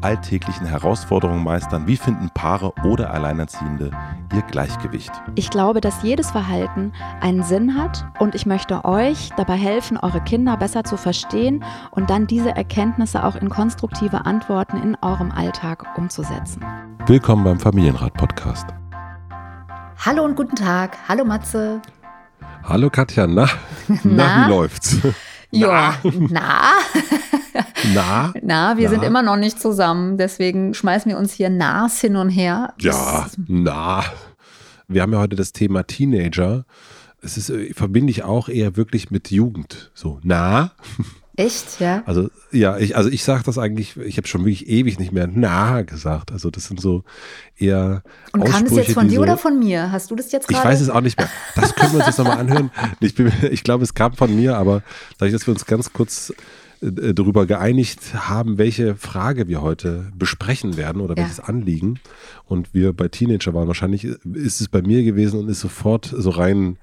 alltäglichen Herausforderungen meistern? Wie finden Paare oder Alleinerziehende ihr Gleichgewicht? Ich glaube, dass jedes Verhalten einen Sinn hat und ich möchte euch dabei helfen, eure Kinder besser zu verstehen und dann diese Erkenntnisse auch in konstruktive Antworten in eurem Alltag umzusetzen. Willkommen beim Familienrat-Podcast. Hallo und guten Tag. Hallo Matze. Hallo Katja, na, na, na wie läuft's? Ja, na. Na? Na, wir na. sind immer noch nicht zusammen, deswegen schmeißen wir uns hier Nas hin und her. Ja, na. Wir haben ja heute das Thema Teenager. Es ist, äh, verbinde ich auch eher wirklich mit Jugend. So, na. Echt, ja? Also, ja, ich, also ich sage das eigentlich, ich habe schon wirklich ewig nicht mehr na gesagt. Also, das sind so eher. Und kam das jetzt von dir so, oder von mir? Hast du das jetzt gerade? Ich weiß es auch nicht mehr. Das können wir uns jetzt nochmal anhören. Ich, bin, ich glaube, es kam von mir, aber dadurch, dass wir uns ganz kurz äh, darüber geeinigt haben, welche Frage wir heute besprechen werden oder ja. welches Anliegen. Und wir bei Teenager waren, wahrscheinlich ist es bei mir gewesen und ist sofort so rein.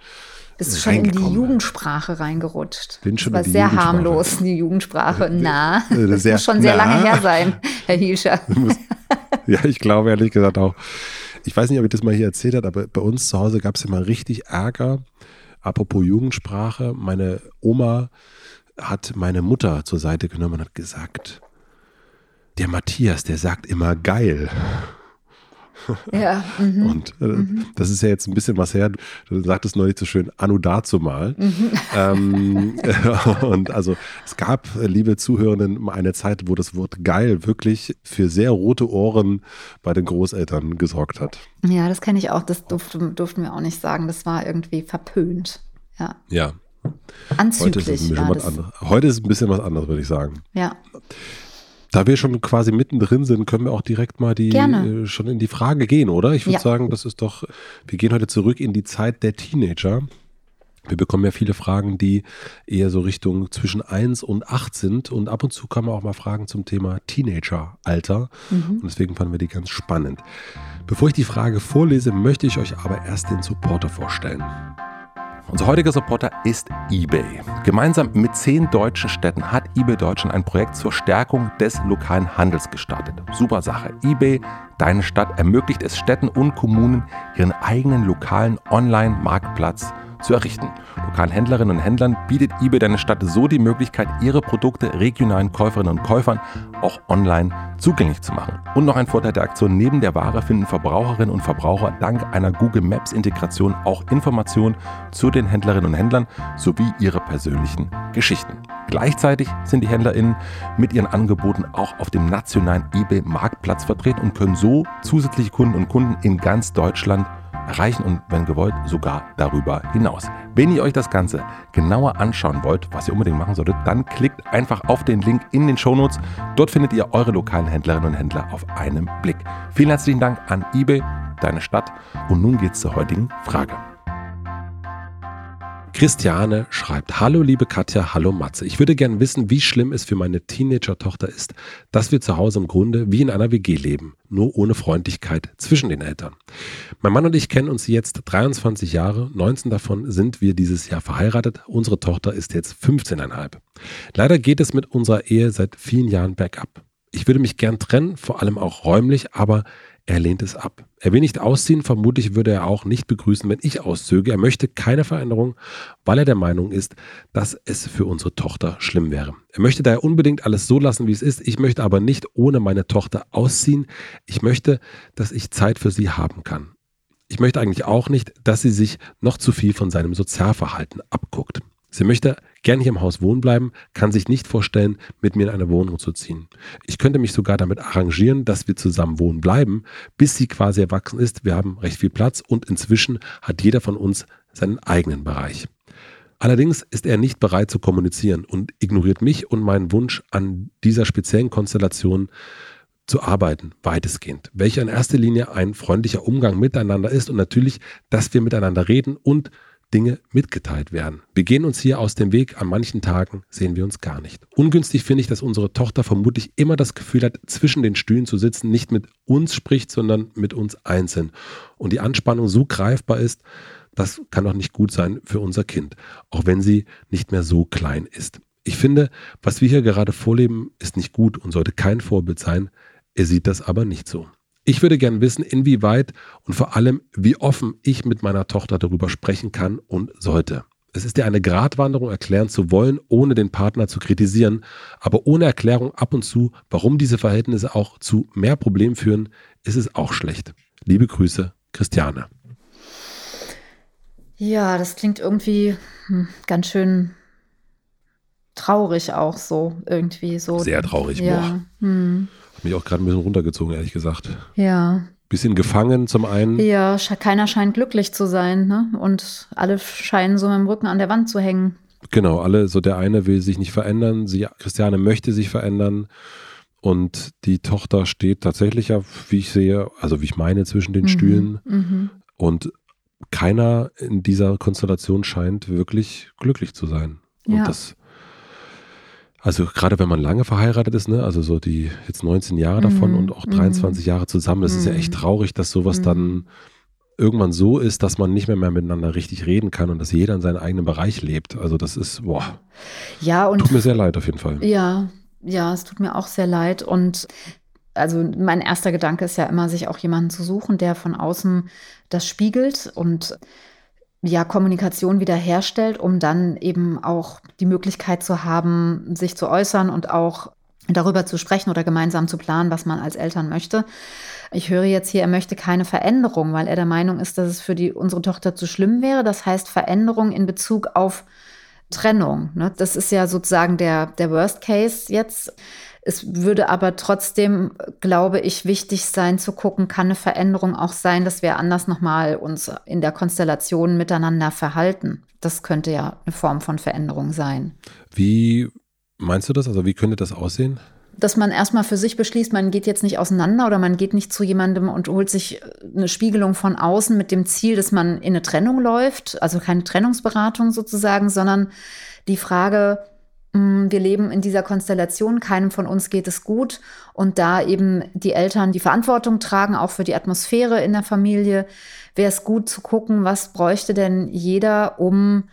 Bist du schon in die Jugendsprache reingerutscht? Bin schon das war sehr harmlos, die Jugendsprache. Na, äh, das sehr, muss schon sehr na. lange her sein, Herr Hielscher. ja, ich glaube ehrlich gesagt auch. Ich weiß nicht, ob ich das mal hier erzählt habe, aber bei uns zu Hause gab es ja mal richtig Ärger. Apropos Jugendsprache, meine Oma hat meine Mutter zur Seite genommen und hat gesagt, der Matthias, der sagt immer geil. Ja. Mhm. Und äh, mhm. das ist ja jetzt ein bisschen was her. Du sagtest neulich so schön, Anno dazu mal. Mhm. Ähm, und also es gab, liebe Zuhörenden, eine Zeit, wo das Wort geil wirklich für sehr rote Ohren bei den Großeltern gesorgt hat. Ja, das kenne ich auch. Das durften, durften wir auch nicht sagen. Das war irgendwie verpönt. Ja. Ja. Anzüglich. Heute ist, es ein bisschen was Heute ist es ein bisschen was anderes, würde ich sagen. Ja. Da wir schon quasi mittendrin sind, können wir auch direkt mal die äh, schon in die Frage gehen, oder? Ich würde ja. sagen, das ist doch, wir gehen heute zurück in die Zeit der Teenager. Wir bekommen ja viele Fragen, die eher so Richtung zwischen 1 und 8 sind. Und ab und zu kommen auch mal Fragen zum Thema Teenager-Alter. Mhm. Und deswegen fanden wir die ganz spannend. Bevor ich die Frage vorlese, möchte ich euch aber erst den Supporter vorstellen. Unser heutiger Supporter ist eBay. Gemeinsam mit zehn deutschen Städten hat eBay Deutschland ein Projekt zur Stärkung des lokalen Handels gestartet. Super Sache. eBay, deine Stadt, ermöglicht es Städten und Kommunen, ihren eigenen lokalen Online-Marktplatz zu errichten. Lokalen Händlerinnen und Händlern bietet eBay deine Stadt so die Möglichkeit, ihre Produkte regionalen Käuferinnen und Käufern auch online zugänglich zu machen. Und noch ein Vorteil der Aktion, neben der Ware finden Verbraucherinnen und Verbraucher dank einer Google Maps Integration auch Informationen zu den Händlerinnen und Händlern sowie ihre persönlichen Geschichten. Gleichzeitig sind die HändlerInnen mit ihren Angeboten auch auf dem nationalen eBay-Marktplatz vertreten und können so zusätzliche Kunden und Kunden in ganz Deutschland erreichen und wenn gewollt sogar darüber hinaus. Wenn ihr euch das Ganze genauer anschauen wollt, was ihr unbedingt machen solltet, dann klickt einfach auf den Link in den Shownotes. Dort findet ihr eure lokalen Händlerinnen und Händler auf einen Blick. Vielen herzlichen Dank an eBay, deine Stadt und nun geht's zur heutigen Frage. Christiane schreibt, hallo liebe Katja, hallo Matze. Ich würde gern wissen, wie schlimm es für meine Teenager-Tochter ist, dass wir zu Hause im Grunde wie in einer WG leben, nur ohne Freundlichkeit zwischen den Eltern. Mein Mann und ich kennen uns jetzt 23 Jahre, 19 davon sind wir dieses Jahr verheiratet, unsere Tochter ist jetzt 15,5. Leider geht es mit unserer Ehe seit vielen Jahren bergab. Ich würde mich gern trennen, vor allem auch räumlich, aber er lehnt es ab. Er will nicht ausziehen, vermutlich würde er auch nicht begrüßen, wenn ich auszöge. Er möchte keine Veränderung, weil er der Meinung ist, dass es für unsere Tochter schlimm wäre. Er möchte daher unbedingt alles so lassen, wie es ist. Ich möchte aber nicht ohne meine Tochter ausziehen. Ich möchte, dass ich Zeit für sie haben kann. Ich möchte eigentlich auch nicht, dass sie sich noch zu viel von seinem Sozialverhalten abguckt. Sie möchte gern hier im Haus wohnen bleiben, kann sich nicht vorstellen, mit mir in eine Wohnung zu ziehen. Ich könnte mich sogar damit arrangieren, dass wir zusammen wohnen bleiben, bis sie quasi erwachsen ist. Wir haben recht viel Platz und inzwischen hat jeder von uns seinen eigenen Bereich. Allerdings ist er nicht bereit zu kommunizieren und ignoriert mich und meinen Wunsch an dieser speziellen Konstellation zu arbeiten, weitestgehend. Welcher in erster Linie ein freundlicher Umgang miteinander ist und natürlich, dass wir miteinander reden und Dinge mitgeteilt werden. Wir gehen uns hier aus dem Weg, an manchen Tagen sehen wir uns gar nicht. Ungünstig finde ich, dass unsere Tochter vermutlich immer das Gefühl hat, zwischen den Stühlen zu sitzen, nicht mit uns spricht, sondern mit uns einzeln. Und die Anspannung so greifbar ist, das kann doch nicht gut sein für unser Kind, auch wenn sie nicht mehr so klein ist. Ich finde, was wir hier gerade vorleben, ist nicht gut und sollte kein Vorbild sein. Er sieht das aber nicht so. Ich würde gern wissen, inwieweit und vor allem, wie offen ich mit meiner Tochter darüber sprechen kann und sollte. Es ist ja eine Gratwanderung, erklären zu wollen, ohne den Partner zu kritisieren, aber ohne Erklärung ab und zu, warum diese Verhältnisse auch zu mehr Problemen führen, ist es auch schlecht. Liebe Grüße, Christiane. Ja, das klingt irgendwie hm, ganz schön traurig auch so irgendwie so. Sehr traurig, ja. boah. Hm. Hat mich auch gerade ein bisschen runtergezogen, ehrlich gesagt. Ja. Bisschen gefangen zum einen. Ja, keiner scheint glücklich zu sein, ne? Und alle scheinen so mit dem Rücken an der Wand zu hängen. Genau, alle, so der eine will sich nicht verändern, sie, Christiane möchte sich verändern. Und die Tochter steht tatsächlich ja, wie ich sehe, also wie ich meine, zwischen den mhm. Stühlen. Mhm. Und keiner in dieser Konstellation scheint wirklich glücklich zu sein. Und ja. das, also gerade wenn man lange verheiratet ist, ne, also so die jetzt 19 Jahre mhm. davon und auch 23 mhm. Jahre zusammen, das mhm. ist ja echt mhm. traurig, dass sowas dann mhm. irgendwann so ist, dass man nicht mehr, mehr miteinander richtig reden kann und dass jeder in seinem eigenen Bereich lebt. Also das ist, boah. Ja, und. Tut mir sehr leid auf jeden Fall. Ja, ja, es tut mir auch sehr leid. Und also mein erster Gedanke ist ja immer, sich auch jemanden zu suchen, der von außen das spiegelt und ja, Kommunikation wiederherstellt, um dann eben auch die Möglichkeit zu haben, sich zu äußern und auch darüber zu sprechen oder gemeinsam zu planen, was man als Eltern möchte. Ich höre jetzt hier, er möchte keine Veränderung, weil er der Meinung ist, dass es für die, unsere Tochter zu schlimm wäre. Das heißt Veränderung in Bezug auf Trennung. Ne? Das ist ja sozusagen der, der Worst Case jetzt. Es würde aber trotzdem, glaube ich, wichtig sein zu gucken, kann eine Veränderung auch sein, dass wir anders nochmal uns in der Konstellation miteinander verhalten. Das könnte ja eine Form von Veränderung sein. Wie meinst du das? Also wie könnte das aussehen? dass man erstmal für sich beschließt, man geht jetzt nicht auseinander oder man geht nicht zu jemandem und holt sich eine Spiegelung von außen mit dem Ziel, dass man in eine Trennung läuft, also keine Trennungsberatung sozusagen, sondern die Frage, wir leben in dieser Konstellation, keinem von uns geht es gut und da eben die Eltern die Verantwortung tragen, auch für die Atmosphäre in der Familie, wäre es gut zu gucken, was bräuchte denn jeder, um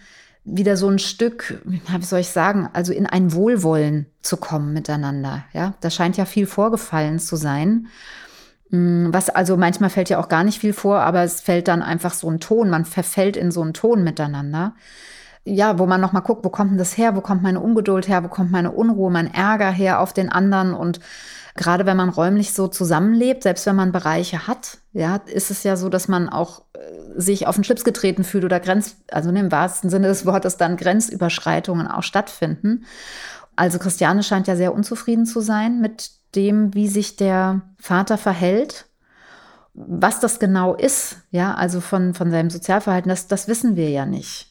wieder so ein Stück, wie soll ich sagen, also in ein Wohlwollen zu kommen miteinander. Ja, da scheint ja viel vorgefallen zu sein. Mm, was also manchmal fällt ja auch gar nicht viel vor, aber es fällt dann einfach so ein Ton, man verfällt in so einen Ton miteinander ja, wo man nochmal guckt, wo kommt denn das her, wo kommt meine Ungeduld her, wo kommt meine Unruhe, mein Ärger her auf den anderen und gerade wenn man räumlich so zusammenlebt, selbst wenn man Bereiche hat, ja, ist es ja so, dass man auch äh, sich auf den Schlips getreten fühlt oder Grenz, also im wahrsten Sinne des Wortes dann Grenzüberschreitungen auch stattfinden. Also Christiane scheint ja sehr unzufrieden zu sein mit dem, wie sich der Vater verhält. Was das genau ist, ja, also von, von seinem Sozialverhalten, das, das wissen wir ja nicht.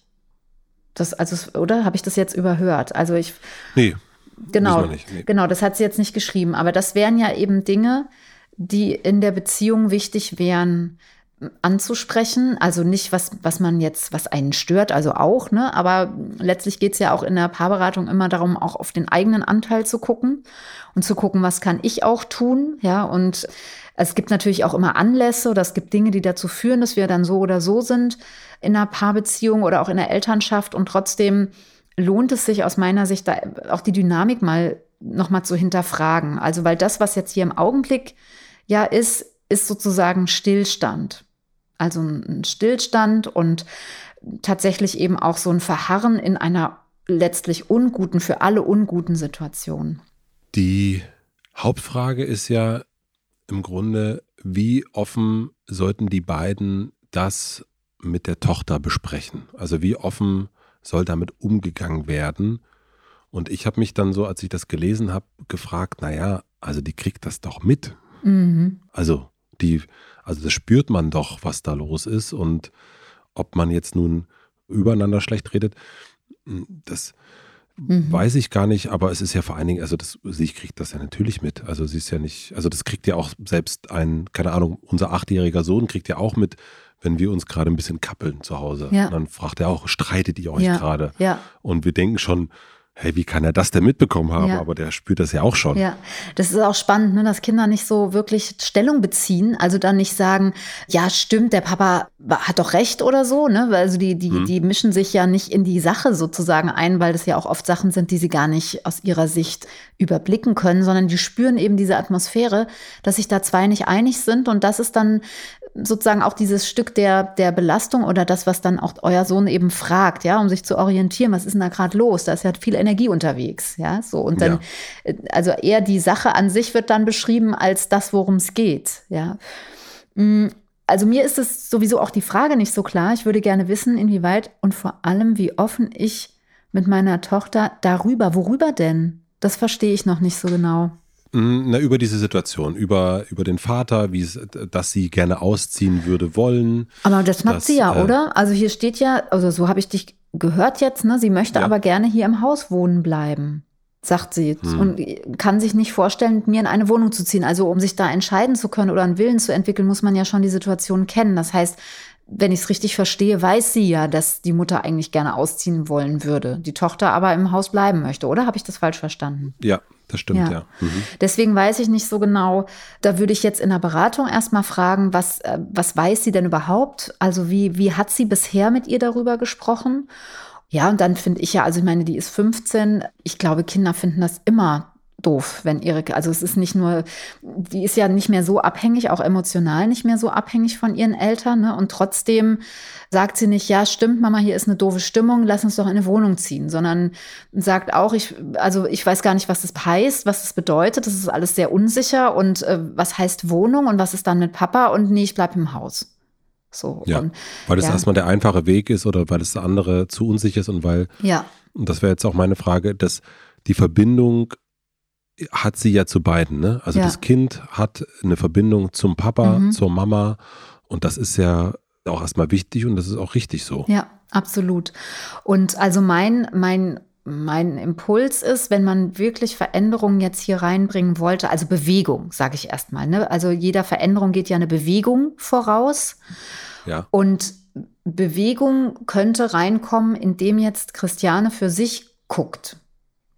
Das, also, oder habe ich das jetzt überhört? Also ich. Nee. Genau, nicht, nee. genau, das hat sie jetzt nicht geschrieben. Aber das wären ja eben Dinge, die in der Beziehung wichtig wären anzusprechen. Also nicht, was, was man jetzt, was einen stört, also auch, ne? Aber letztlich geht es ja auch in der Paarberatung immer darum, auch auf den eigenen Anteil zu gucken und zu gucken, was kann ich auch tun, ja, und es gibt natürlich auch immer Anlässe oder es gibt Dinge, die dazu führen, dass wir dann so oder so sind in einer Paarbeziehung oder auch in der Elternschaft. Und trotzdem lohnt es sich aus meiner Sicht da auch die Dynamik mal nochmal zu hinterfragen. Also, weil das, was jetzt hier im Augenblick ja ist, ist sozusagen Stillstand. Also ein Stillstand und tatsächlich eben auch so ein Verharren in einer letztlich unguten, für alle unguten Situation. Die Hauptfrage ist ja, im Grunde, wie offen sollten die beiden das mit der Tochter besprechen? Also wie offen soll damit umgegangen werden? Und ich habe mich dann so, als ich das gelesen habe, gefragt, naja, also die kriegt das doch mit. Mhm. Also die, also das spürt man doch, was da los ist und ob man jetzt nun übereinander schlecht redet. Das mhm. weiß ich gar nicht, aber es ist ja vor allen Dingen, also das, sie kriegt das ja natürlich mit. Also sie ist ja nicht, also das kriegt ja auch selbst ein, keine Ahnung, unser achtjähriger Sohn kriegt ja auch mit, wenn wir uns gerade ein bisschen kappeln zu Hause. Ja. Und dann fragt er auch, streitet ihr euch ja. gerade? Ja. Und wir denken schon, hey, wie kann er das denn mitbekommen haben? Ja. Aber der spürt das ja auch schon. Ja, das ist auch spannend, ne, dass Kinder nicht so wirklich Stellung beziehen, also dann nicht sagen, ja, stimmt, der Papa hat doch recht oder so, ne? Also die, die, hm. die mischen sich ja nicht in die Sache sozusagen ein, weil das ja auch oft Sachen sind, die sie gar nicht aus ihrer Sicht überblicken können, sondern die spüren eben diese Atmosphäre, dass sich da zwei nicht einig sind und das ist dann sozusagen auch dieses Stück der, der Belastung oder das, was dann auch euer Sohn eben fragt, ja, um sich zu orientieren, was ist denn da gerade los? Da ist ja viel Energie unterwegs, ja, so. Und dann, ja. Äh, also eher die Sache an sich wird dann beschrieben als das, worum es geht, ja. Mm, also mir ist es sowieso auch die Frage nicht so klar. Ich würde gerne wissen, inwieweit und vor allem, wie offen ich mit meiner Tochter darüber, worüber denn? Das verstehe ich noch nicht so genau. Mhm, na, über diese Situation, über, über den Vater, wie es, dass sie gerne ausziehen würde wollen. Aber das macht dass, sie ja, äh, oder? Also hier steht ja, also so habe ich dich gehört jetzt, ne? Sie möchte ja. aber gerne hier im Haus wohnen bleiben, sagt sie. Hm. Und kann sich nicht vorstellen, mit mir in eine Wohnung zu ziehen. Also um sich da entscheiden zu können oder einen Willen zu entwickeln, muss man ja schon die Situation kennen. Das heißt, wenn ich es richtig verstehe, weiß sie ja, dass die Mutter eigentlich gerne ausziehen wollen würde, die Tochter aber im Haus bleiben möchte, oder? Habe ich das falsch verstanden? Ja, das stimmt, ja. ja. Mhm. Deswegen weiß ich nicht so genau. Da würde ich jetzt in der Beratung erstmal fragen, was, äh, was weiß sie denn überhaupt? Also wie, wie hat sie bisher mit ihr darüber gesprochen? Ja, und dann finde ich ja, also ich meine, die ist 15. Ich glaube, Kinder finden das immer doof, wenn ihre, also es ist nicht nur, die ist ja nicht mehr so abhängig, auch emotional nicht mehr so abhängig von ihren Eltern, ne? Und trotzdem sagt sie nicht, ja, stimmt, Mama, hier ist eine doofe Stimmung, lass uns doch in eine Wohnung ziehen, sondern sagt auch, ich, also ich weiß gar nicht, was das heißt, was das bedeutet. Das ist alles sehr unsicher und äh, was heißt Wohnung und was ist dann mit Papa und nee, ich bleib im Haus. So, ja, und, weil das ja. erstmal der einfache Weg ist oder weil das andere zu unsicher ist und weil, ja. und das wäre jetzt auch meine Frage, dass die Verbindung hat sie ja zu beiden. Ne? Also ja. das Kind hat eine Verbindung zum Papa, mhm. zur Mama und das ist ja auch erstmal wichtig und das ist auch richtig so. Ja, absolut. Und also mein, mein mein Impuls ist, wenn man wirklich Veränderungen jetzt hier reinbringen wollte, also Bewegung, sage ich erstmal. Ne? Also jeder Veränderung geht ja eine Bewegung voraus. Ja. Und Bewegung könnte reinkommen, indem jetzt Christiane für sich guckt.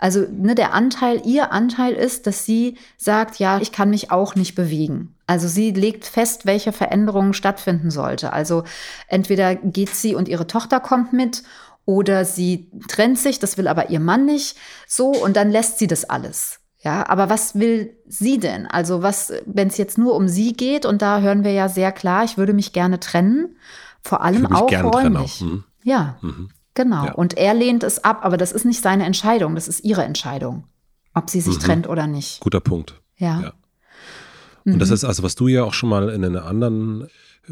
Also ne, der Anteil, ihr Anteil ist, dass sie sagt, ja, ich kann mich auch nicht bewegen. Also sie legt fest, welche Veränderungen stattfinden sollte. Also entweder geht sie und ihre Tochter kommt mit oder sie trennt sich, das will aber ihr Mann nicht, so und dann lässt sie das alles. Ja, aber was will sie denn? Also was, wenn es jetzt nur um sie geht und da hören wir ja sehr klar, ich würde mich gerne trennen, vor allem auch räumlich. Trennen auch. Mhm. Ja. Mhm. Genau. Ja. Und er lehnt es ab, aber das ist nicht seine Entscheidung, das ist ihre Entscheidung, ob sie sich mhm. trennt oder nicht. Guter Punkt. Ja. ja. Und mhm. das ist also, was du ja auch schon mal in einem anderen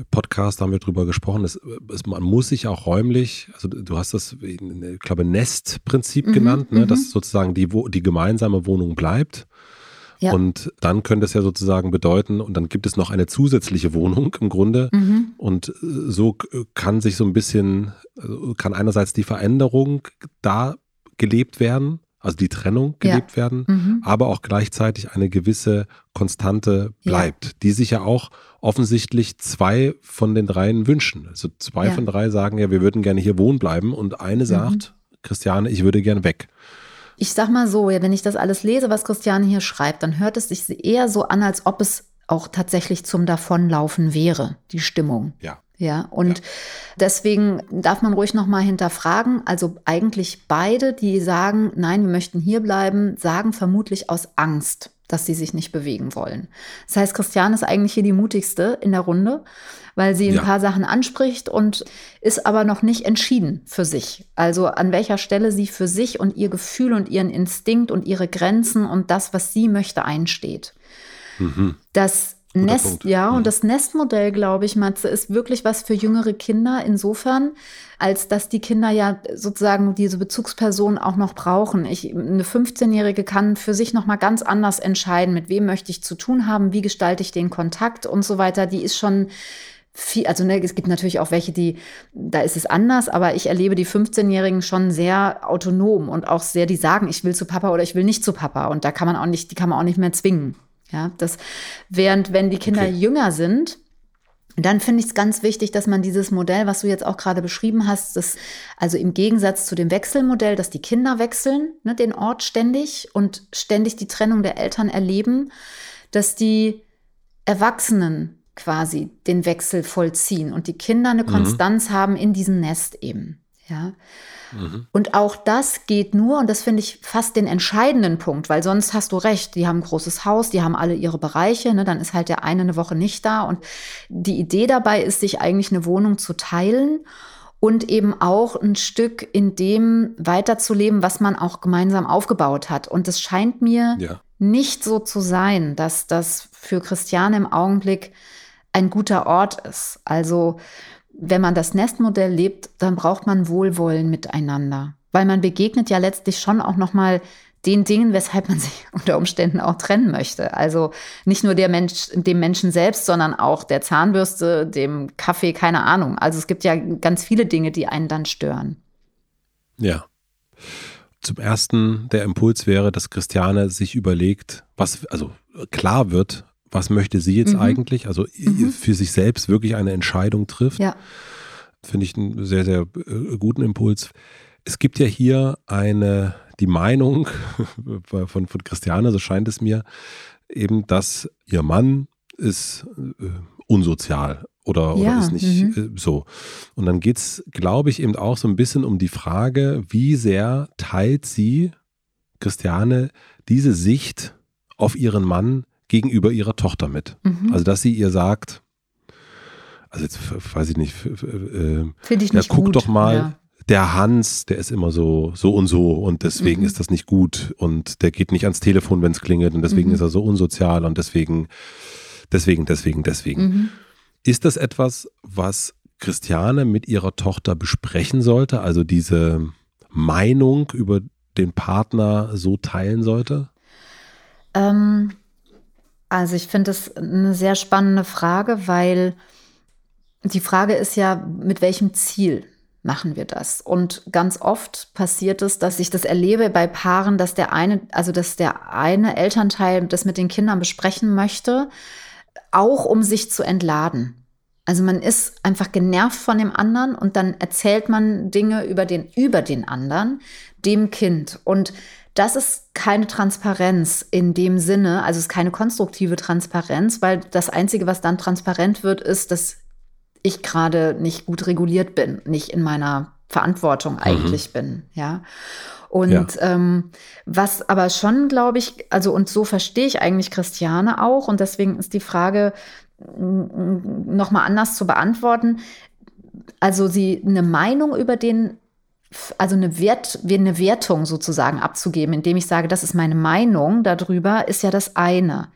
Podcast haben wir drüber gesprochen, ist, man muss sich auch räumlich, also du hast das, ich glaube, Nestprinzip mhm, genannt, ne, dass mhm. sozusagen die, die gemeinsame Wohnung bleibt. Ja. Und dann könnte es ja sozusagen bedeuten, und dann gibt es noch eine zusätzliche Wohnung im Grunde. Mhm. Und äh, so kann sich so ein bisschen, also kann einerseits die Veränderung da gelebt werden, also die Trennung gelebt ja. werden, mhm. aber auch gleichzeitig eine gewisse Konstante bleibt, ja. die sich ja auch offensichtlich zwei von den dreien wünschen. Also zwei ja. von drei sagen ja, wir würden gerne hier wohnen bleiben und eine mhm. sagt, Christiane, ich würde gerne weg ich sag mal so, wenn ich das alles lese, was Christiane hier schreibt, dann hört es sich eher so an, als ob es auch tatsächlich zum Davonlaufen wäre, die Stimmung. Ja. Ja, und ja. deswegen darf man ruhig nochmal hinterfragen. Also eigentlich beide, die sagen, nein, wir möchten hier bleiben, sagen vermutlich aus Angst, dass sie sich nicht bewegen wollen. Das heißt, Christiane ist eigentlich hier die mutigste in der Runde weil sie ein ja. paar Sachen anspricht und ist aber noch nicht entschieden für sich. Also an welcher Stelle sie für sich und ihr Gefühl und ihren Instinkt und ihre Grenzen und das, was sie möchte, einsteht. Mhm. Das Nest, Punkt. ja, mhm. und das Nestmodell, glaube ich, Matze, ist wirklich was für jüngere Kinder insofern, als dass die Kinder ja sozusagen diese Bezugsperson auch noch brauchen. Ich, eine 15-Jährige kann für sich noch mal ganz anders entscheiden, mit wem möchte ich zu tun haben, wie gestalte ich den Kontakt und so weiter. Die ist schon viel, also ne, es gibt natürlich auch welche, die, da ist es anders, aber ich erlebe die 15-Jährigen schon sehr autonom und auch sehr, die sagen, ich will zu Papa oder ich will nicht zu Papa. Und da kann man auch nicht, die kann man auch nicht mehr zwingen. Ja, das, während wenn die Kinder okay. jünger sind, dann finde ich es ganz wichtig, dass man dieses Modell, was du jetzt auch gerade beschrieben hast, das, also im Gegensatz zu dem Wechselmodell, dass die Kinder wechseln, ne, den Ort ständig und ständig die Trennung der Eltern erleben, dass die Erwachsenen quasi den Wechsel vollziehen und die Kinder eine mhm. Konstanz haben in diesem Nest eben. Ja. Mhm. Und auch das geht nur, und das finde ich fast den entscheidenden Punkt, weil sonst hast du recht, die haben ein großes Haus, die haben alle ihre Bereiche, ne, dann ist halt der eine eine Woche nicht da. Und die Idee dabei ist, sich eigentlich eine Wohnung zu teilen und eben auch ein Stück in dem weiterzuleben, was man auch gemeinsam aufgebaut hat. Und es scheint mir ja. nicht so zu sein, dass das für Christiane im Augenblick ein guter Ort ist. Also wenn man das Nestmodell lebt, dann braucht man Wohlwollen miteinander, weil man begegnet ja letztlich schon auch noch mal den Dingen, weshalb man sich unter Umständen auch trennen möchte. Also nicht nur der Mensch, dem Menschen selbst, sondern auch der Zahnbürste, dem Kaffee, keine Ahnung. Also es gibt ja ganz viele Dinge, die einen dann stören. Ja. Zum ersten, der Impuls wäre, dass Christiane sich überlegt, was, also klar wird, was möchte sie jetzt mhm. eigentlich? Also mhm. für sich selbst wirklich eine Entscheidung trifft. Ja. Finde ich einen sehr, sehr äh, guten Impuls. Es gibt ja hier eine, die Meinung von, von Christiane, so scheint es mir, eben, dass ihr Mann ist äh, unsozial oder, ja. oder ist nicht mhm. äh, so. Und dann geht es, glaube ich, eben auch so ein bisschen um die Frage, wie sehr teilt sie, Christiane, diese Sicht auf ihren Mann gegenüber ihrer Tochter mit. Mhm. Also, dass sie ihr sagt, also jetzt weiß ich nicht, äh, finde ich nicht ja, guck gut. doch mal, ja. der Hans, der ist immer so, so und so und deswegen mhm. ist das nicht gut und der geht nicht ans Telefon, wenn es klingelt und deswegen mhm. ist er so unsozial und deswegen, deswegen, deswegen, deswegen. Mhm. Ist das etwas, was Christiane mit ihrer Tochter besprechen sollte? Also diese Meinung über den Partner so teilen sollte? Ähm, also ich finde das eine sehr spannende Frage, weil die Frage ist ja, mit welchem Ziel machen wir das? Und ganz oft passiert es, dass ich das erlebe bei Paaren, dass der eine, also dass der eine Elternteil das mit den Kindern besprechen möchte, auch um sich zu entladen. Also man ist einfach genervt von dem anderen und dann erzählt man Dinge über den, über den anderen, dem Kind. Und das ist keine Transparenz in dem Sinne, also es ist keine konstruktive Transparenz, weil das Einzige, was dann transparent wird, ist, dass ich gerade nicht gut reguliert bin, nicht in meiner Verantwortung mhm. eigentlich mhm. bin, ja. Und ja. ähm, was aber schon, glaube ich, also und so verstehe ich eigentlich Christiane auch und deswegen ist die Frage noch mal anders zu beantworten. Also sie eine Meinung über den also eine, Wert, eine Wertung sozusagen abzugeben, indem ich sage, das ist meine Meinung darüber, ist ja das eine.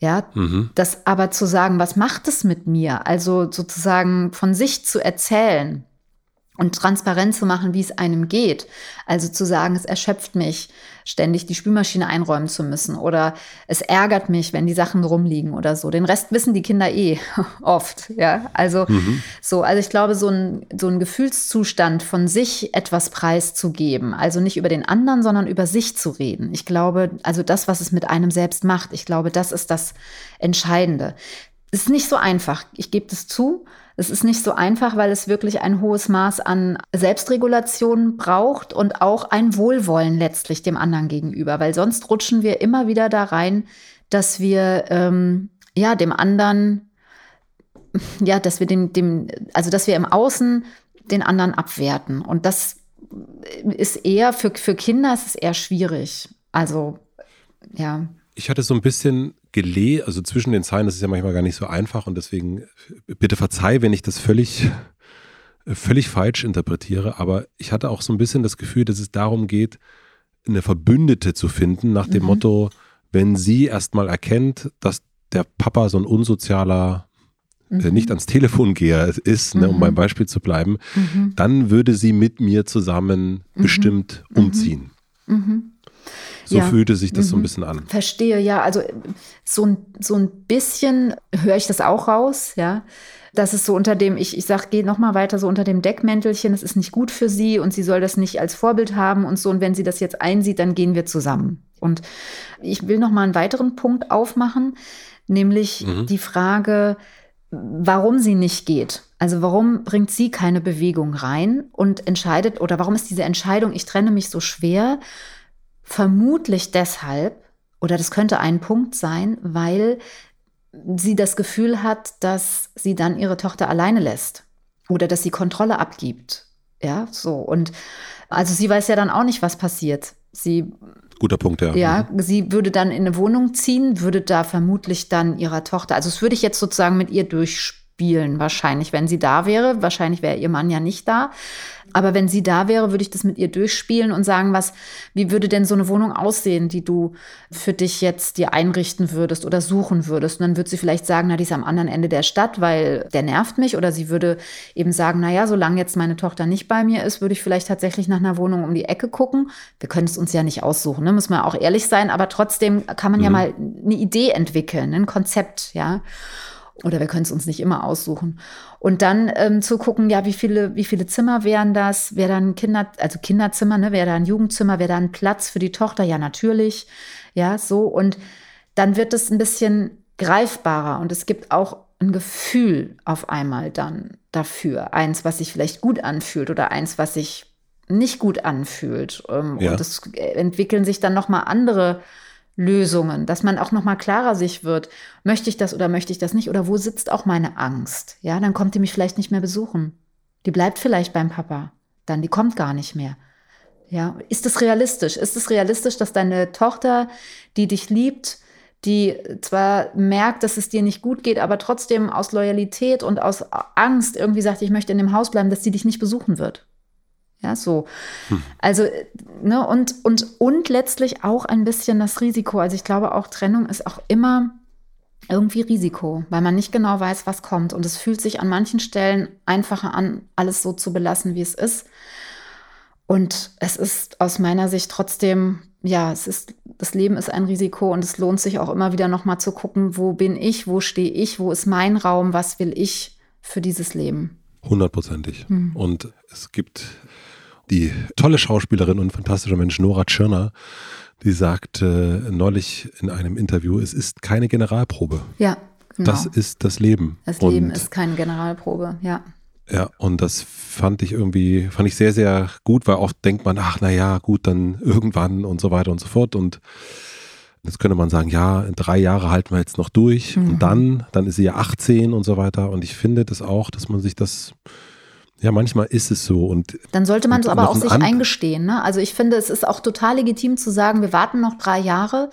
Ja, mhm. das aber zu sagen, was macht es mit mir? Also sozusagen von sich zu erzählen, und transparent zu machen, wie es einem geht. Also zu sagen, es erschöpft mich, ständig die Spülmaschine einräumen zu müssen oder es ärgert mich, wenn die Sachen rumliegen oder so. Den Rest wissen die Kinder eh oft, ja. Also mhm. so, also ich glaube, so ein, so ein Gefühlszustand von sich etwas preiszugeben, also nicht über den anderen, sondern über sich zu reden. Ich glaube, also das, was es mit einem selbst macht, ich glaube, das ist das Entscheidende. Es ist nicht so einfach, ich gebe das zu, es ist nicht so einfach, weil es wirklich ein hohes Maß an Selbstregulation braucht und auch ein Wohlwollen letztlich dem anderen gegenüber, weil sonst rutschen wir immer wieder da rein, dass wir ähm, ja dem anderen, ja, dass wir dem, dem, also dass wir im Außen den anderen abwerten. Und das ist eher für, für Kinder ist es eher schwierig. Also ja. Ich hatte so ein bisschen gelesen, also zwischen den Zeilen, das ist ja manchmal gar nicht so einfach und deswegen bitte verzeih, wenn ich das völlig, völlig falsch interpretiere, aber ich hatte auch so ein bisschen das Gefühl, dass es darum geht, eine Verbündete zu finden, nach dem mhm. Motto, wenn sie erstmal erkennt, dass der Papa so ein unsozialer äh, mhm. nicht ans Telefongeher ist, ne, um beim mhm. Beispiel zu bleiben, mhm. dann würde sie mit mir zusammen mhm. bestimmt umziehen. Mhm. So ja. fühlte sich das mhm. so ein mhm. bisschen an. Verstehe, ja. Also so ein, so ein bisschen höre ich das auch raus, ja. Das ist so unter dem, ich, ich sag, geh noch mal weiter so unter dem Deckmäntelchen, es ist nicht gut für sie und sie soll das nicht als Vorbild haben und so. Und wenn sie das jetzt einsieht, dann gehen wir zusammen. Und ich will noch mal einen weiteren Punkt aufmachen, nämlich mhm. die Frage, warum sie nicht geht. Also warum bringt sie keine Bewegung rein und entscheidet, oder warum ist diese Entscheidung, ich trenne mich so schwer? Vermutlich deshalb, oder das könnte ein Punkt sein, weil sie das Gefühl hat, dass sie dann ihre Tochter alleine lässt oder dass sie Kontrolle abgibt. Ja, so. Und also sie weiß ja dann auch nicht, was passiert. Sie Guter Punkt, ja. Ja, mhm. sie würde dann in eine Wohnung ziehen, würde da vermutlich dann ihrer Tochter, also das würde ich jetzt sozusagen mit ihr durchspielen, wahrscheinlich, wenn sie da wäre. Wahrscheinlich wäre ihr Mann ja nicht da. Aber wenn sie da wäre, würde ich das mit ihr durchspielen und sagen, was, wie würde denn so eine Wohnung aussehen, die du für dich jetzt dir einrichten würdest oder suchen würdest? Und dann würde sie vielleicht sagen, na, die ist am anderen Ende der Stadt, weil der nervt mich. Oder sie würde eben sagen, na ja, solange jetzt meine Tochter nicht bei mir ist, würde ich vielleicht tatsächlich nach einer Wohnung um die Ecke gucken. Wir können es uns ja nicht aussuchen, ne? muss man auch ehrlich sein. Aber trotzdem kann man mhm. ja mal eine Idee entwickeln, ein Konzept, ja. Oder wir können es uns nicht immer aussuchen. Und dann ähm, zu gucken, ja, wie viele, wie viele Zimmer wären das? Wäre da ein Kinder, also Kinderzimmer, ne? Wäre da ein Jugendzimmer? Wäre da ein Platz für die Tochter? Ja, natürlich. Ja, so. Und dann wird es ein bisschen greifbarer und es gibt auch ein Gefühl auf einmal dann dafür. Eins, was sich vielleicht gut anfühlt oder eins, was sich nicht gut anfühlt. Ähm, ja. Und es entwickeln sich dann nochmal andere Lösungen, dass man auch noch mal klarer sich wird, möchte ich das oder möchte ich das nicht oder wo sitzt auch meine Angst? Ja, dann kommt die mich vielleicht nicht mehr besuchen. Die bleibt vielleicht beim Papa, dann die kommt gar nicht mehr. Ja, ist es realistisch? Ist es realistisch, dass deine Tochter, die dich liebt, die zwar merkt, dass es dir nicht gut geht, aber trotzdem aus Loyalität und aus Angst irgendwie sagt, ich möchte in dem Haus bleiben, dass sie dich nicht besuchen wird? Ja, so. Hm. Also, ne, und, und, und letztlich auch ein bisschen das Risiko. Also ich glaube auch, Trennung ist auch immer irgendwie Risiko, weil man nicht genau weiß, was kommt. Und es fühlt sich an manchen Stellen einfacher an, alles so zu belassen, wie es ist. Und es ist aus meiner Sicht trotzdem, ja, es ist, das Leben ist ein Risiko und es lohnt sich auch immer wieder nochmal zu gucken, wo bin ich, wo stehe ich, wo ist mein Raum, was will ich für dieses Leben. Hundertprozentig. Hm. Und es gibt die tolle Schauspielerin und fantastische Mensch Nora Tschirner, die sagte neulich in einem Interview, es ist keine Generalprobe. Ja, genau. Das ist das Leben. Das Leben und, ist keine Generalprobe, ja. Ja, und das fand ich irgendwie, fand ich sehr, sehr gut, weil oft denkt man, ach, naja, gut, dann irgendwann und so weiter und so fort. Und jetzt könnte man sagen, ja, drei Jahre halten wir jetzt noch durch mhm. und dann, dann ist sie ja 18 und so weiter. Und ich finde das auch, dass man sich das ja, manchmal ist es so. Und dann sollte man es aber auch sich eingestehen. Ne? Also ich finde, es ist auch total legitim zu sagen, wir warten noch drei Jahre.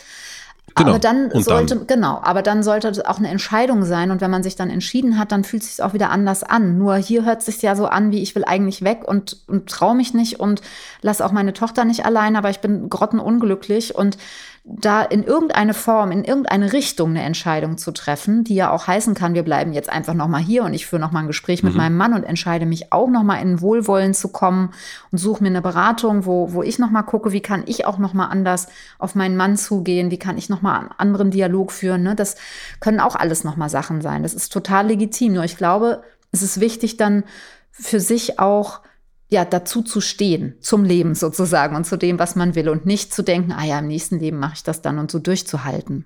Genau. Aber dann und sollte, dann. genau, aber dann sollte es auch eine Entscheidung sein. Und wenn man sich dann entschieden hat, dann fühlt es sich auch wieder anders an. Nur hier hört es sich ja so an, wie ich will eigentlich weg und, und traue mich nicht und lass auch meine Tochter nicht allein, aber ich bin grottenunglücklich. Und da in irgendeine Form, in irgendeine Richtung eine Entscheidung zu treffen, die ja auch heißen kann, wir bleiben jetzt einfach nochmal hier und ich führe nochmal ein Gespräch mit mhm. meinem Mann und entscheide mich auch nochmal in Wohlwollen zu kommen und suche mir eine Beratung, wo, wo ich nochmal gucke, wie kann ich auch nochmal anders auf meinen Mann zugehen, wie kann ich nochmal einen anderen Dialog führen. Ne? Das können auch alles nochmal Sachen sein. Das ist total legitim. Nur ich glaube, es ist wichtig dann für sich auch ja, dazu zu stehen, zum Leben sozusagen und zu dem, was man will und nicht zu denken, ah ja, im nächsten Leben mache ich das dann und so durchzuhalten.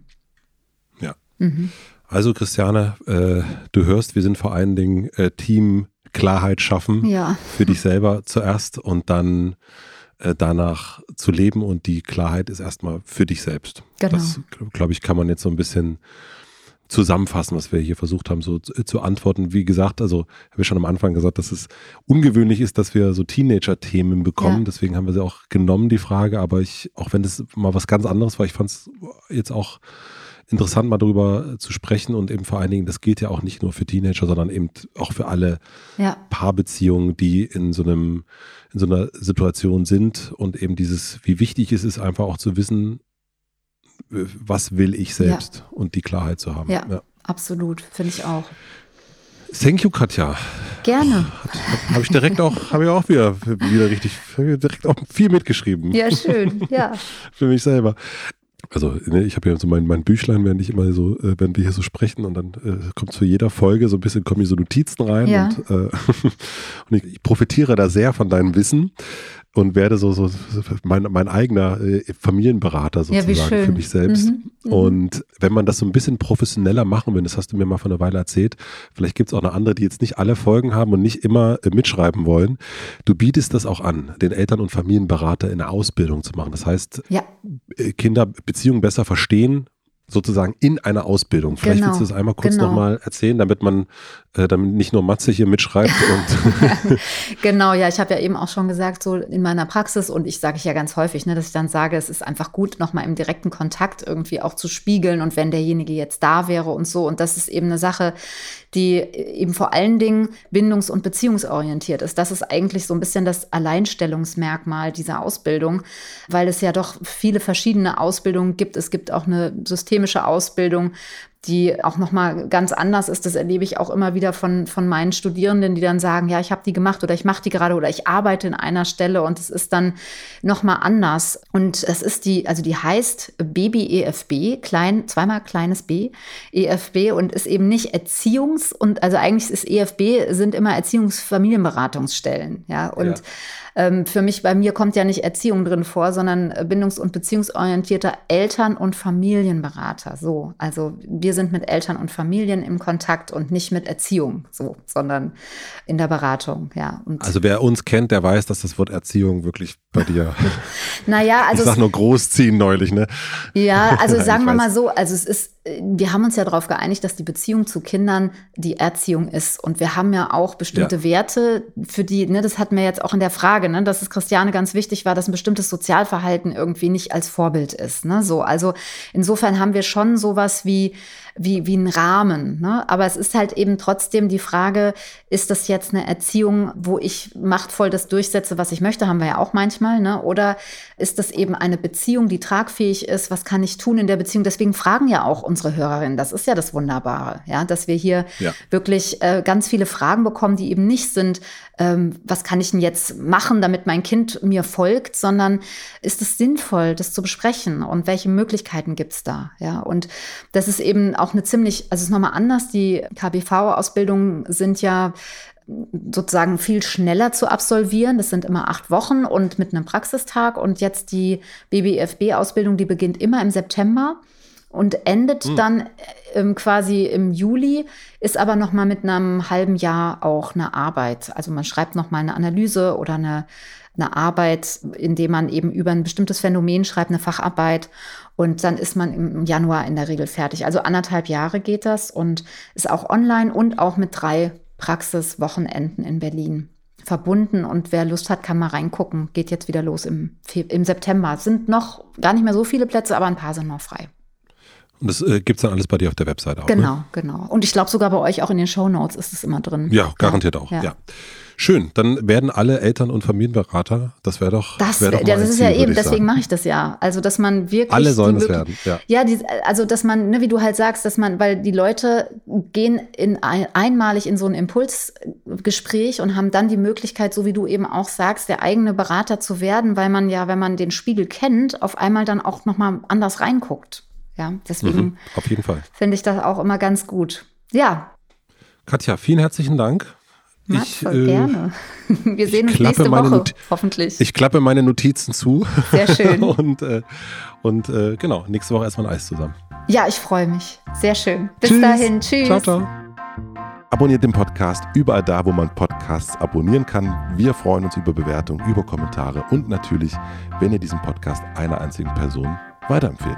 Ja. Mhm. Also Christiane, äh, du hörst, wir sind vor allen Dingen äh, Team Klarheit schaffen ja. für dich selber zuerst und dann äh, danach zu leben und die Klarheit ist erstmal für dich selbst. Genau. Das, glaube ich, kann man jetzt so ein bisschen zusammenfassen, was wir hier versucht haben, so zu, zu antworten. Wie gesagt, also habe ich schon am Anfang gesagt, dass es ungewöhnlich ist, dass wir so Teenager-Themen bekommen. Ja. Deswegen haben wir sie auch genommen, die Frage. Aber ich, auch wenn das mal was ganz anderes war, ich fand es jetzt auch interessant, mal darüber zu sprechen und eben vor allen Dingen, das gilt ja auch nicht nur für Teenager, sondern eben auch für alle ja. Paarbeziehungen, die in so einem, in so einer Situation sind und eben dieses, wie wichtig es ist, einfach auch zu wissen, was will ich selbst ja. und die Klarheit zu haben. Ja, ja. absolut, finde ich auch. Thank you, Katja. Gerne. Habe ich direkt auch, habe ich auch wieder, wieder richtig, direkt auch viel mitgeschrieben. Ja, schön, ja. Für mich selber. also ne, ich habe ja so mein, mein Büchlein, wenn ich immer so, äh, wenn wir hier so sprechen und dann äh, kommt zu jeder Folge so ein bisschen, kommen hier so Notizen rein ja. und, äh, und ich, ich, profitiere da sehr von deinem Wissen und werde so, so mein, mein eigener äh, Familienberater sozusagen ja, für mich selbst. Mhm, mhm, und wenn man das so ein bisschen professioneller machen will, das hast du mir mal vor einer Weile erzählt, vielleicht gibt es auch noch andere, die jetzt nicht alle Folgen haben und nicht immer äh, mitschreiben wollen. Du bietest das auch an, den Eltern- und Familienberater in der Ausbildung zu machen. Das heißt, ja. Äh, Kinder Beziehungen besser verstehen, sozusagen in einer Ausbildung. Vielleicht genau, willst du das einmal kurz genau. nochmal erzählen, damit man, damit nicht nur Matze hier mitschreibt. Genau, ja, ich habe ja eben auch schon gesagt, so in meiner Praxis und ich sage ich ja ganz häufig, ne, dass ich dann sage, es ist einfach gut, nochmal im direkten Kontakt irgendwie auch zu spiegeln und wenn derjenige jetzt da wäre und so. Und das ist eben eine Sache, die eben vor allen Dingen bindungs- und beziehungsorientiert ist. Das ist eigentlich so ein bisschen das Alleinstellungsmerkmal dieser Ausbildung, weil es ja doch viele verschiedene Ausbildungen gibt. Es gibt auch eine systemische Ausbildung, die auch noch mal ganz anders ist. Das erlebe ich auch immer wieder von, von meinen Studierenden, die dann sagen, ja, ich habe die gemacht oder ich mache die gerade oder ich arbeite in einer Stelle und es ist dann noch mal anders. Und es ist die, also die heißt Baby EFB, klein, zweimal kleines B, EFB und ist eben nicht Erziehungs- und also eigentlich ist EFB sind immer Erziehungsfamilienberatungsstellen, ja und ja ähm, für mich, bei mir kommt ja nicht Erziehung drin vor, sondern äh, bindungs- und beziehungsorientierter Eltern- und Familienberater. So, also wir sind mit Eltern und Familien im Kontakt und nicht mit Erziehung, so, sondern in der Beratung, ja. Und also wer uns kennt, der weiß, dass das Wort Erziehung wirklich bei dir. naja, also. Ich sag nur großziehen neulich, ne? Ja, also sagen wir mal so, also es ist wir haben uns ja darauf geeinigt, dass die Beziehung zu Kindern die Erziehung ist. Und wir haben ja auch bestimmte ja. Werte, für die, ne, das hatten wir jetzt auch in der Frage, ne, dass es Christiane ganz wichtig war, dass ein bestimmtes Sozialverhalten irgendwie nicht als Vorbild ist. Ne, so, also insofern haben wir schon sowas wie wie, wie ein Rahmen. Ne? Aber es ist halt eben trotzdem die Frage, ist das jetzt eine Erziehung, wo ich machtvoll das durchsetze, was ich möchte, haben wir ja auch manchmal, ne? Oder ist das eben eine Beziehung, die tragfähig ist? Was kann ich tun in der Beziehung? Deswegen fragen ja auch unsere Hörerinnen, das ist ja das Wunderbare, ja, dass wir hier ja. wirklich äh, ganz viele Fragen bekommen, die eben nicht sind, ähm, was kann ich denn jetzt machen, damit mein Kind mir folgt, sondern ist es sinnvoll, das zu besprechen und welche Möglichkeiten gibt es da? Ja, und das ist eben auch eine ziemlich, also es ist nochmal anders. Die KBV-Ausbildungen sind ja sozusagen viel schneller zu absolvieren. Das sind immer acht Wochen und mit einem Praxistag. Und jetzt die BBFB-Ausbildung, die beginnt immer im September und endet mhm. dann ähm, quasi im Juli, ist aber noch mal mit einem halben Jahr auch eine Arbeit. Also man schreibt noch mal eine Analyse oder eine, eine Arbeit, indem man eben über ein bestimmtes Phänomen schreibt, eine Facharbeit. Und dann ist man im Januar in der Regel fertig. Also anderthalb Jahre geht das und ist auch online und auch mit drei Praxiswochenenden in Berlin verbunden. Und wer Lust hat, kann mal reingucken. Geht jetzt wieder los im, im September. Es sind noch gar nicht mehr so viele Plätze, aber ein paar sind noch frei. Und das äh, gibt es dann alles bei dir auf der Webseite auch. Genau, ne? genau. Und ich glaube sogar bei euch auch in den Show Notes ist es immer drin. Ja, garantiert ja. auch. Ja. ja. Schön, dann werden alle Eltern- und Familienberater, das wäre doch. Das, wär doch das ist Ziel, ja eben, deswegen mache ich das ja. Also, dass man wirklich. Alle sollen es werden, ja. Ja, die, also, dass man, ne, wie du halt sagst, dass man, weil die Leute gehen in ein, einmalig in so ein Impulsgespräch und haben dann die Möglichkeit, so wie du eben auch sagst, der eigene Berater zu werden, weil man ja, wenn man den Spiegel kennt, auf einmal dann auch nochmal anders reinguckt. Ja, deswegen. Mhm, auf jeden Fall. Finde ich das auch immer ganz gut. Ja. Katja, vielen herzlichen Dank. Ich, äh, gerne. Wir sehen uns nächste Woche, Not hoffentlich. Ich klappe meine Notizen zu. Sehr schön. und äh, und äh, genau, nächste Woche erstmal ein Eis zusammen. Ja, ich freue mich. Sehr schön. Bis Tschüss. dahin. Tschüss. Ciao, ciao. Abonniert den Podcast überall da, wo man Podcasts abonnieren kann. Wir freuen uns über Bewertungen, über Kommentare und natürlich, wenn ihr diesen Podcast einer einzigen Person weiterempfehlt.